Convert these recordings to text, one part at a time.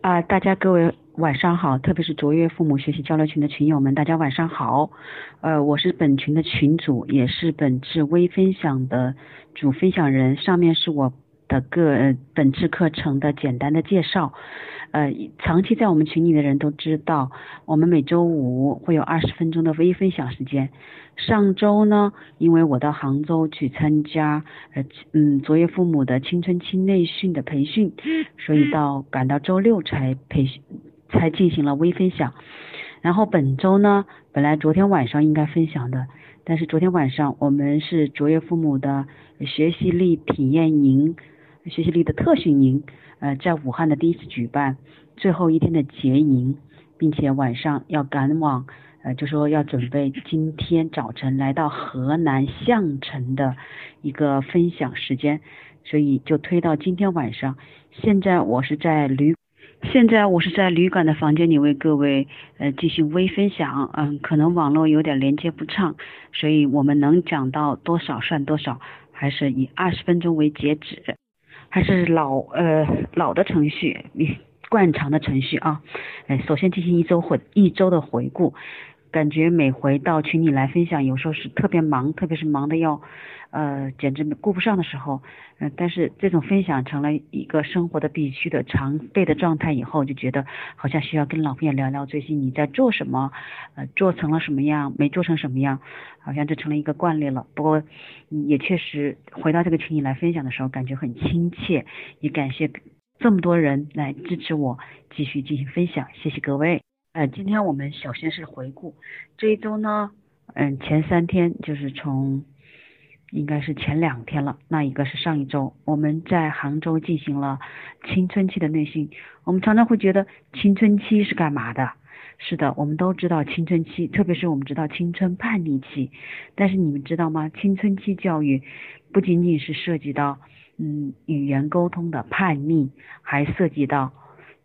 啊，大家各位晚上好，特别是卓越父母学习交流群的群友们，大家晚上好。呃，我是本群的群主，也是本次微分享的主分享人。上面是我的个本次课程的简单的介绍。呃，长期在我们群里的人都知道，我们每周五会有二十分钟的微分享时间。上周呢，因为我到杭州去参加呃嗯卓越父母的青春期内训的培训，所以到赶到周六才培训才进行了微分享。然后本周呢，本来昨天晚上应该分享的，但是昨天晚上我们是卓越父母的学习力体验营。学习力的特训营，呃，在武汉的第一次举办，最后一天的结营，并且晚上要赶往，呃，就说要准备今天早晨来到河南项城的一个分享时间，所以就推到今天晚上。现在我是在旅，现在我是在旅馆的房间里为各位呃进行微分享，嗯，可能网络有点连接不畅，所以我们能讲到多少算多少，还是以二十分钟为截止。还是老呃老的程序，惯常的程序啊。哎，首先进行一周回一周的回顾，感觉每回到群里来分享，有时候是特别忙，特别是忙的要呃简直顾不上的时候，嗯，但是这种分享成了一个生活的必须的常备的状态以后，就觉得好像需要跟老朋友聊聊最近你在做什么，呃，做成了什么样，没做成什么样。好像就成了一个惯例了，不过也确实回到这个群里来分享的时候，感觉很亲切，也感谢这么多人来支持我继续进行分享，谢谢各位。呃，今天我们首先是回顾这一周呢，嗯，前三天就是从应该是前两天了，那一个是上一周，我们在杭州进行了青春期的内训。我们常常会觉得青春期是干嘛的？是的，我们都知道青春期，特别是我们知道青春叛逆期。但是你们知道吗？青春期教育不仅仅是涉及到嗯语言沟通的叛逆，还涉及到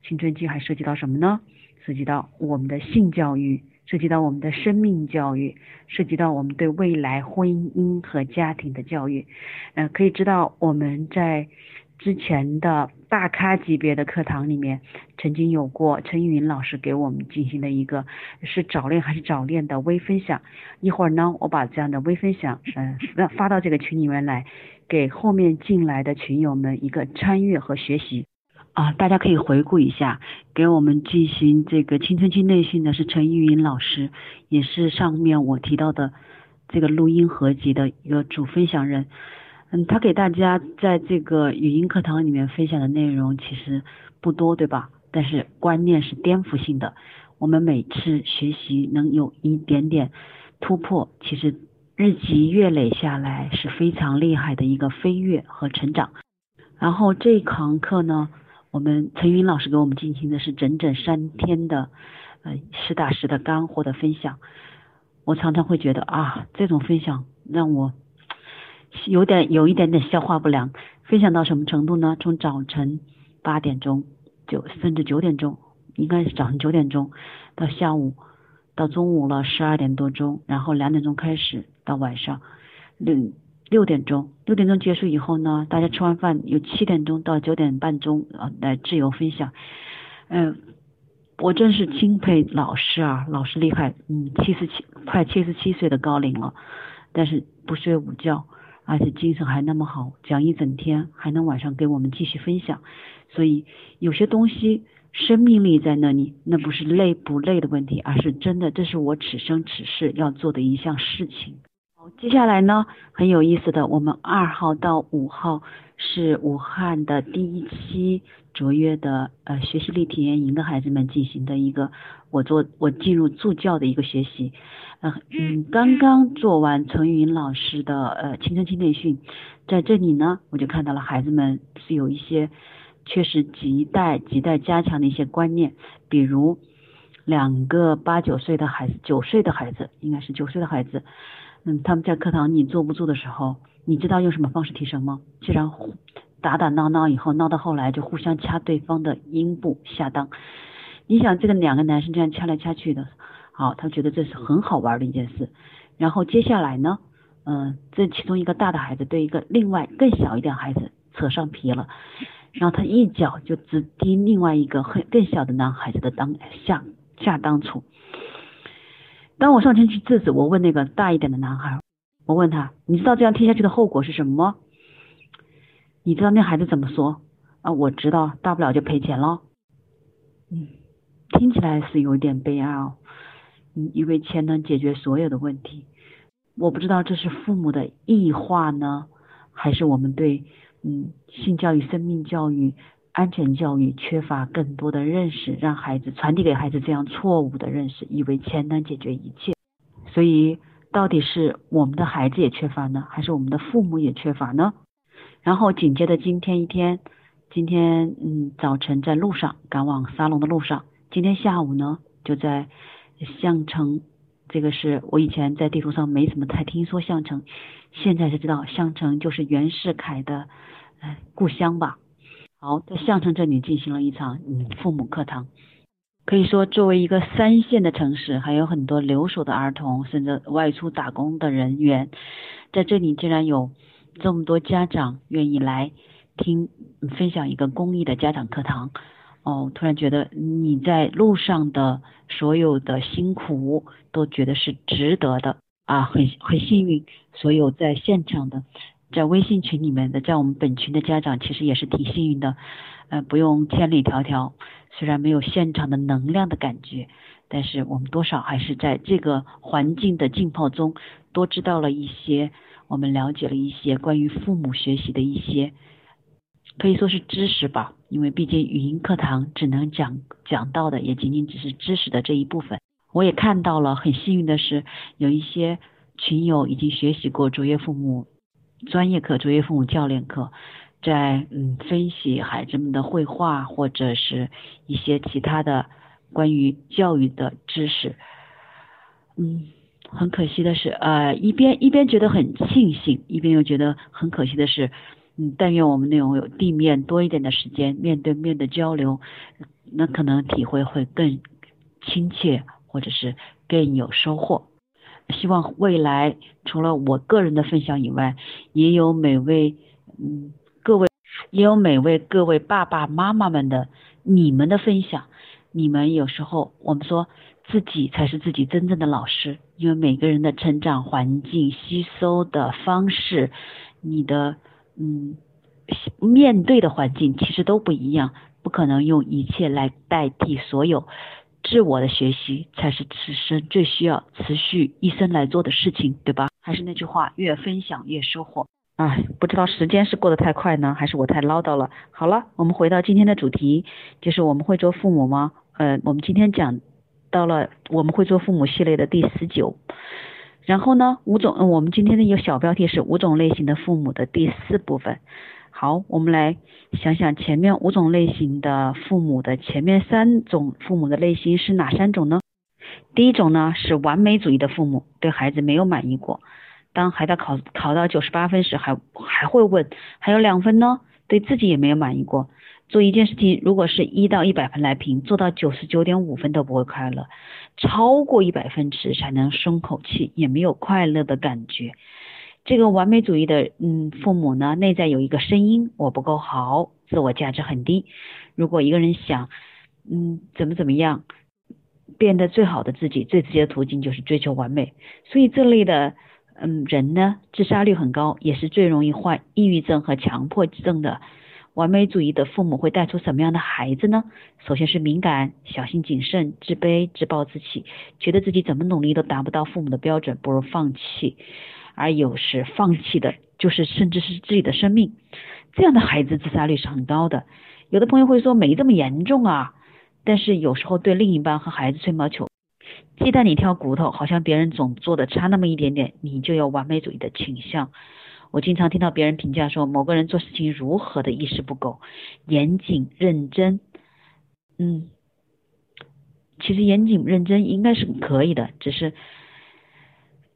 青春期还涉及到什么呢？涉及到我们的性教育，涉及到我们的生命教育，涉及到我们对未来婚姻和家庭的教育。嗯，可以知道我们在。之前的大咖级别的课堂里面，曾经有过陈云老师给我们进行的一个是早恋还是早恋的微分享。一会儿呢，我把这样的微分享，嗯，发到这个群里面来，给后面进来的群友们一个参与和学习。啊，大家可以回顾一下，给我们进行这个青春期内训的是陈玉云老师，也是上面我提到的这个录音合集的一个主分享人。嗯，他给大家在这个语音课堂里面分享的内容其实不多，对吧？但是观念是颠覆性的。我们每次学习能有一点点突破，其实日积月累下来是非常厉害的一个飞跃和成长。然后这堂课呢，我们陈云老师给我们进行的是整整三天的呃实打实的干货的分享。我常常会觉得啊，这种分享让我。有点有一点点消化不良，分享到什么程度呢？从早晨八点钟就甚至九点钟，应该是早上九点钟到下午到中午了十二点多钟，然后两点钟开始到晚上六六点钟，六点钟结束以后呢，大家吃完饭有七点钟到九点半钟啊来自由分享。嗯，我真是钦佩老师啊，老师厉害，嗯，七十七快七十七岁的高龄了，但是不睡午觉。而且精神还那么好，讲一整天，还能晚上给我们继续分享，所以有些东西生命力在那里，那不是累不累的问题，而是真的，这是我此生此世要做的一项事情。好，接下来呢，很有意思的，我们二号到五号是武汉的第一期卓越的呃学习力体验营的孩子们进行的一个我做我进入助教的一个学习。嗯，刚刚做完陈云老师的呃青春期内训，在这里呢，我就看到了孩子们是有一些确实亟待亟待加强的一些观念，比如两个八九岁的孩子，九岁的孩子应该是九岁的孩子，嗯，他们在课堂你坐不住的时候，你知道用什么方式提升吗？既然打打闹闹以后闹到后来就互相掐对方的阴部下裆，你想这个两个男生这样掐来掐去的。好，他觉得这是很好玩的一件事。然后接下来呢，嗯，这其中一个大的孩子对一个另外更小一点孩子扯上皮了，然后他一脚就直踢另外一个很更小的男孩子的裆下下裆处。当我上前去制止，我问那个大一点的男孩，我问他，你知道这样听下去的后果是什么吗？你知道那孩子怎么说？啊，我知道，大不了就赔钱喽。嗯，听起来是有点悲哀哦。嗯，因为钱能解决所有的问题。我不知道这是父母的异化呢，还是我们对嗯性教育、生命教育、安全教育缺乏更多的认识，让孩子传递给孩子这样错误的认识，以为钱能解决一切。所以，到底是我们的孩子也缺乏呢，还是我们的父母也缺乏呢？然后紧接着今天一天，今天嗯早晨在路上赶往沙龙的路上，今天下午呢就在相城。这个是我以前在地图上没怎么太听说相城，现在才知道相城就是袁世凯的呃故乡吧。好，在项城这里进行了一场嗯父母课堂，可以说作为一个三线的城市，还有很多留守的儿童，甚至外出打工的人员，在这里竟然有这么多家长愿意来听分享一个公益的家长课堂。哦，突然觉得你在路上的所有的辛苦都觉得是值得的啊，很很幸运，所有在现场的，在微信群里面的，在我们本群的家长其实也是挺幸运的，呃，不用千里迢迢，虽然没有现场的能量的感觉，但是我们多少还是在这个环境的浸泡中，多知道了一些，我们了解了一些关于父母学习的一些。可以说是知识吧，因为毕竟语音课堂只能讲讲到的也仅仅只是知识的这一部分。我也看到了，很幸运的是，有一些群友已经学习过卓越父母专业课、卓越父母教练课，在嗯分析孩子们的绘画或者是一些其他的关于教育的知识。嗯，很可惜的是，呃，一边一边觉得很庆幸，一边又觉得很可惜的是。嗯，但愿我们能拥有地面多一点的时间，面对面的交流，那可能体会会更亲切，或者是更有收获。希望未来除了我个人的分享以外，也有每位嗯各位，也有每位各位爸爸妈妈们的你们的分享。你们有时候我们说自己才是自己真正的老师，因为每个人的成长环境、吸收的方式，你的。嗯，面对的环境其实都不一样，不可能用一切来代替所有。自我的学习才是此生最需要持续一生来做的事情，对吧？还是那句话，越分享越收获。哎，不知道时间是过得太快呢，还是我太唠叨了。好了，我们回到今天的主题，就是我们会做父母吗？呃，我们今天讲到了我们会做父母系列的第十九。然后呢，五种，我们今天的一个小标题是五种类型的父母的第四部分。好，我们来想想前面五种类型的父母的前面三种父母的类型是哪三种呢？第一种呢是完美主义的父母，对孩子没有满意过，当孩子考考到九十八分时还还会问还有两分呢，对自己也没有满意过。做一件事情，如果是一到一百分来评，做到九十九点五分都不会快乐，超过一百分时才能松口气，也没有快乐的感觉。这个完美主义的嗯父母呢，内在有一个声音，我不够好，自我价值很低。如果一个人想嗯怎么怎么样，变得最好的自己，最直接的途径就是追求完美。所以这类的嗯人呢，自杀率很高，也是最容易患抑郁症和强迫症的。完美主义的父母会带出什么样的孩子呢？首先是敏感、小心谨慎、自卑、自暴自弃，觉得自己怎么努力都达不到父母的标准，不如放弃。而有时放弃的就是甚至是自己的生命。这样的孩子自杀率是很高的。有的朋友会说没这么严重啊，但是有时候对另一半和孩子吹毛求鸡蛋里挑骨头，好像别人总做的差那么一点点，你就有完美主义的倾向。我经常听到别人评价说某个人做事情如何的一丝不苟、严谨认真。嗯，其实严谨认真应该是可以的，只是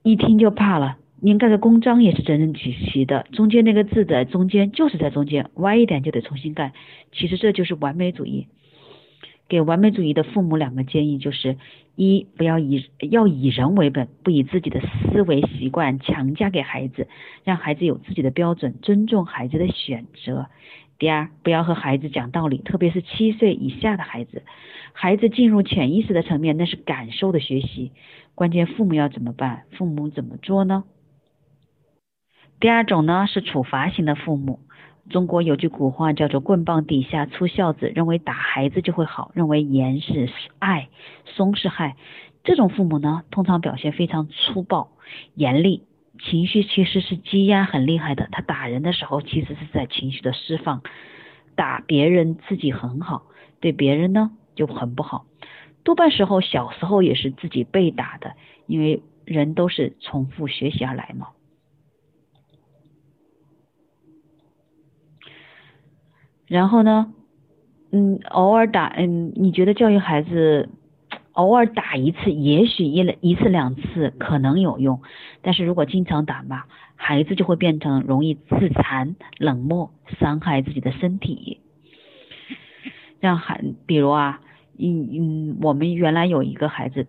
一听就怕了。您盖个公章也是整整齐齐的，中间那个字在中间就是在中间，歪一点就得重新盖。其实这就是完美主义。给完美主义的父母两个建议就是：一，不要以要以人为本，不以自己的思维习惯强加给孩子，让孩子有自己的标准，尊重孩子的选择。第二，不要和孩子讲道理，特别是七岁以下的孩子，孩子进入潜意识的层面，那是感受的学习。关键父母要怎么办？父母怎么做呢？第二种呢是处罚型的父母。中国有句古话叫做“棍棒底下出孝子”，认为打孩子就会好，认为严是爱，松是害。这种父母呢，通常表现非常粗暴、严厉，情绪其实是积压很厉害的。他打人的时候，其实是在情绪的释放；打别人自己很好，对别人呢就很不好。多半时候，小时候也是自己被打的，因为人都是重复学习而来嘛。然后呢，嗯，偶尔打，嗯，你觉得教育孩子，偶尔打一次，也许一一次两次可能有用，但是如果经常打嘛，孩子就会变成容易自残、冷漠、伤害自己的身体。让孩，比如啊，嗯嗯，我们原来有一个孩子，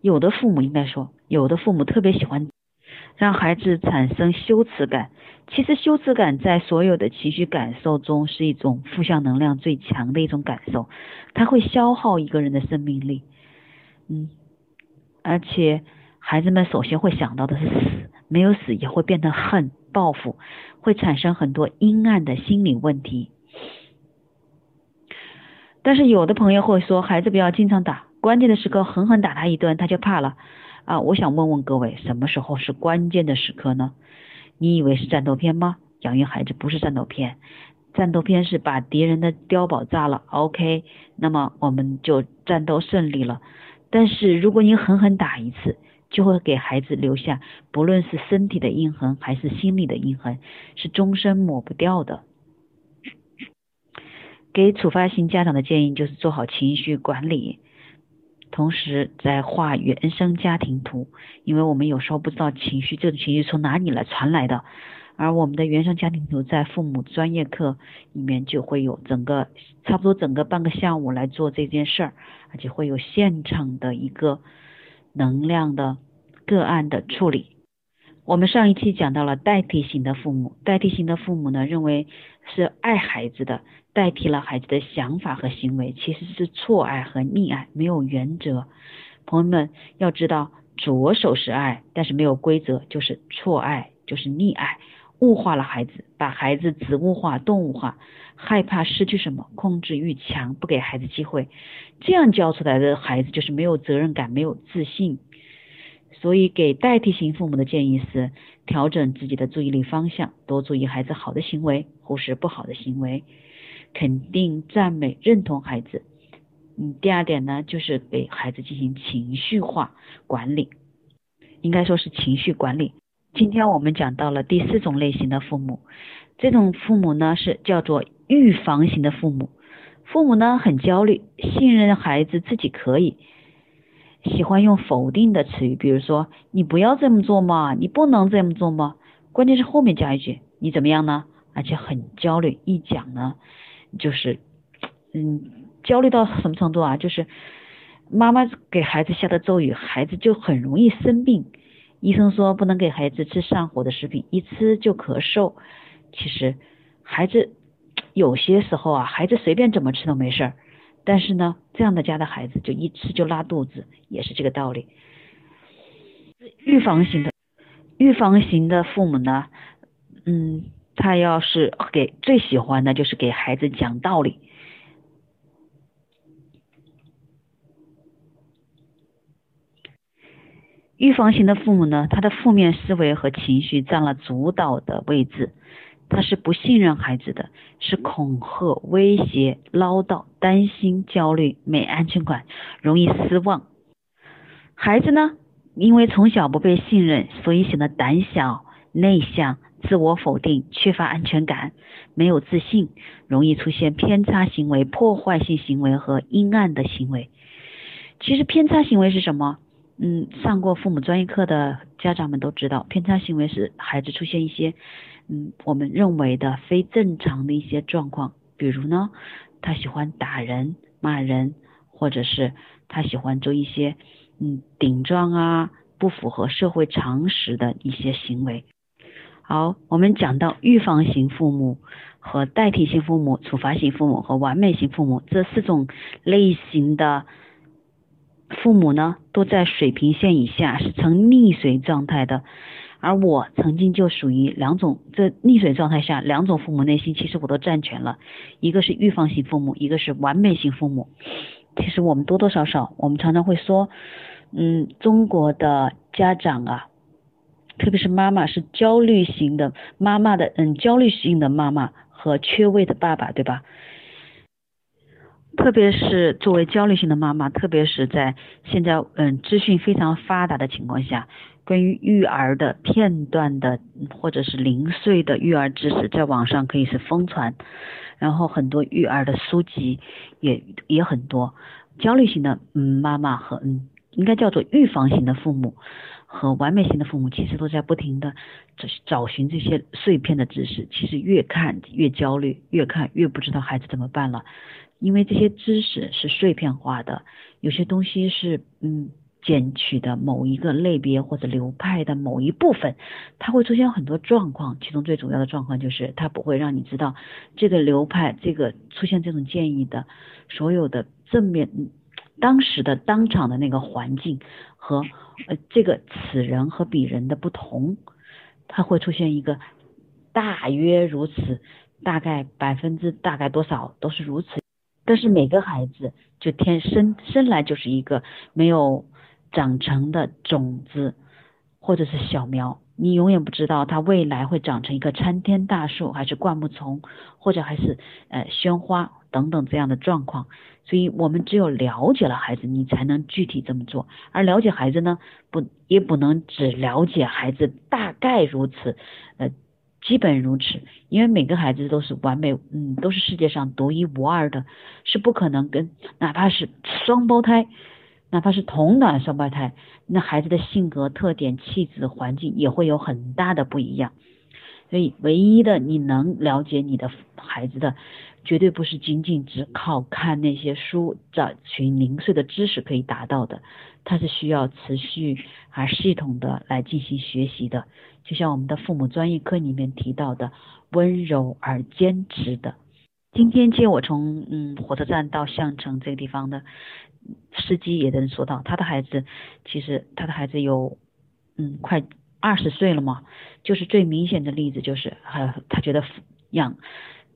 有的父母应该说，有的父母特别喜欢让孩子产生羞耻感。其实羞耻感在所有的情绪感受中是一种负向能量最强的一种感受，它会消耗一个人的生命力，嗯，而且孩子们首先会想到的是死，没有死也会变得恨、报复，会产生很多阴暗的心理问题。但是有的朋友会说，孩子不要经常打，关键的时刻狠狠打他一顿，他就怕了啊！我想问问各位，什么时候是关键的时刻呢？你以为是战斗片吗？养育孩子不是战斗片，战斗片是把敌人的碉堡炸了，OK，那么我们就战斗胜利了。但是如果你狠狠打一次，就会给孩子留下不论是身体的印痕还是心理的印痕，是终身抹不掉的。给处罚型家长的建议就是做好情绪管理。同时在画原生家庭图，因为我们有时候不知道情绪这种情绪从哪里来传来的，而我们的原生家庭图在父母专业课里面就会有整个差不多整个半个下午来做这件事儿，而且会有现场的一个能量的个案的处理。我们上一期讲到了代替型的父母，代替型的父母呢认为是爱孩子的。代替了孩子的想法和行为，其实是错爱和溺爱，没有原则。朋友们要知道，左手是爱，但是没有规则就是错爱，就是溺爱，物化了孩子，把孩子植物化、动物化，害怕失去什么，控制欲强，不给孩子机会，这样教出来的孩子就是没有责任感，没有自信。所以给代替型父母的建议是，调整自己的注意力方向，多注意孩子好的行为，忽视不好的行为。肯定、赞美、认同孩子。嗯，第二点呢，就是给孩子进行情绪化管理，应该说是情绪管理。今天我们讲到了第四种类型的父母，这种父母呢是叫做预防型的父母。父母呢很焦虑，信任孩子自己可以，喜欢用否定的词语，比如说“你不要这么做嘛，你不能这么做嘛”，关键是后面加一句“你怎么样呢”，而且很焦虑，一讲呢。就是，嗯，焦虑到什么程度啊？就是妈妈给孩子下的咒语，孩子就很容易生病。医生说不能给孩子吃上火的食品，一吃就咳嗽。其实孩子有些时候啊，孩子随便怎么吃都没事儿，但是呢，这样的家的孩子就一吃就拉肚子，也是这个道理。预防型的，预防型的父母呢，嗯。他要是给最喜欢的就是给孩子讲道理。预防型的父母呢，他的负面思维和情绪占了主导的位置，他是不信任孩子的，是恐吓、威胁、唠叨、担心、焦虑、没安全感、容易失望。孩子呢，因为从小不被信任，所以显得胆小、内向。自我否定，缺乏安全感，没有自信，容易出现偏差行为、破坏性行为和阴暗的行为。其实偏差行为是什么？嗯，上过父母专业课的家长们都知道，偏差行为是孩子出现一些嗯我们认为的非正常的一些状况，比如呢，他喜欢打人、骂人，或者是他喜欢做一些嗯顶撞啊，不符合社会常识的一些行为。好，我们讲到预防型父母和代替性父母、处罚型父母和完美型父母这四种类型的父母呢，都在水平线以下，是呈溺水状态的。而我曾经就属于两种，这溺水状态下两种父母内心，其实我都占全了。一个是预防型父母，一个是完美型父母。其实我们多多少少，我们常常会说，嗯，中国的家长啊。特别是妈妈是焦虑型的，妈妈的嗯焦虑型的妈妈和缺位的爸爸，对吧？特别是作为焦虑型的妈妈，特别是在现在嗯资讯非常发达的情况下，关于育儿的片段的或者是零碎的育儿知识，在网上可以是疯传，然后很多育儿的书籍也也很多。焦虑型的嗯妈妈和嗯应该叫做预防型的父母。和完美型的父母其实都在不停的找找寻这些碎片的知识，其实越看越焦虑，越看越不知道孩子怎么办了，因为这些知识是碎片化的，有些东西是嗯捡取的某一个类别或者流派的某一部分，它会出现很多状况，其中最主要的状况就是它不会让你知道这个流派这个出现这种建议的所有的正面当时的当场的那个环境和。呃，这个此人和彼人的不同，他会出现一个大约如此，大概百分之大概多少都是如此。但是每个孩子就天生生来就是一个没有长成的种子或者是小苗，你永远不知道他未来会长成一个参天大树，还是灌木丛，或者还是呃鲜花等等这样的状况。所以我们只有了解了孩子，你才能具体这么做。而了解孩子呢，不也不能只了解孩子大概如此，呃，基本如此。因为每个孩子都是完美，嗯，都是世界上独一无二的，是不可能跟哪怕是双胞胎，哪怕是同卵双胞胎，那孩子的性格特点、气质、环境也会有很大的不一样。所以，唯一的你能了解你的孩子的。绝对不是仅仅只靠看那些书找寻零碎的知识可以达到的，它是需要持续而系统的来进行学习的。就像我们的父母专业课里面提到的，温柔而坚持的。今天接我从嗯火车站到项城这个地方的司机也能说到，他的孩子其实他的孩子有嗯快二十岁了嘛，就是最明显的例子就是还他觉得养。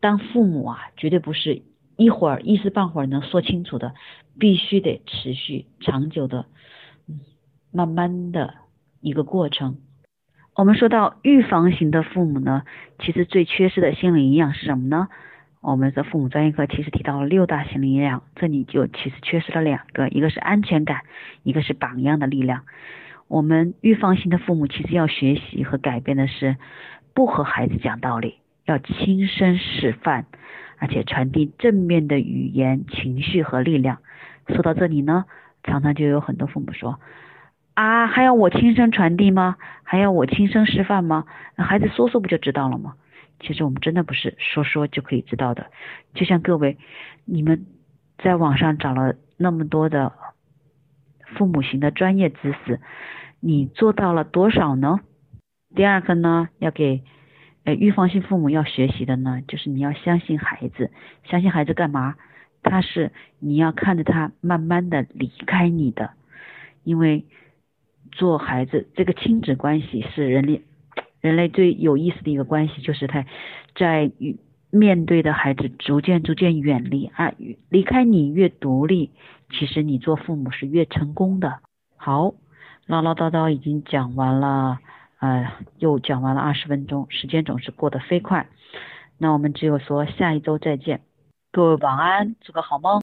当父母啊，绝对不是一会儿一时半会儿能说清楚的，必须得持续长久的，嗯，慢慢的一个过程。我们说到预防型的父母呢，其实最缺失的心理营养是什么呢？我们的父母专业课其实提到了六大心理营养，这里就其实缺失了两个，一个是安全感，一个是榜样的力量。我们预防型的父母其实要学习和改变的是，不和孩子讲道理。要亲身示范，而且传递正面的语言、情绪和力量。说到这里呢，常常就有很多父母说：“啊，还要我亲身传递吗？还要我亲身示范吗？那孩子说说不就知道了吗？”其实我们真的不是说说就可以知道的。就像各位，你们在网上找了那么多的父母型的专业知识，你做到了多少呢？第二个呢，要给。呃，预防性父母要学习的呢，就是你要相信孩子，相信孩子干嘛？他是你要看着他慢慢的离开你的，因为做孩子这个亲子关系是人类人类最有意思的一个关系，就是他在面对的孩子逐渐逐渐远离啊，离开你越独立，其实你做父母是越成功的。好，唠唠叨叨已经讲完了。呃，又讲完了二十分钟，时间总是过得飞快。那我们只有说下一周再见，各位晚安，做个好梦。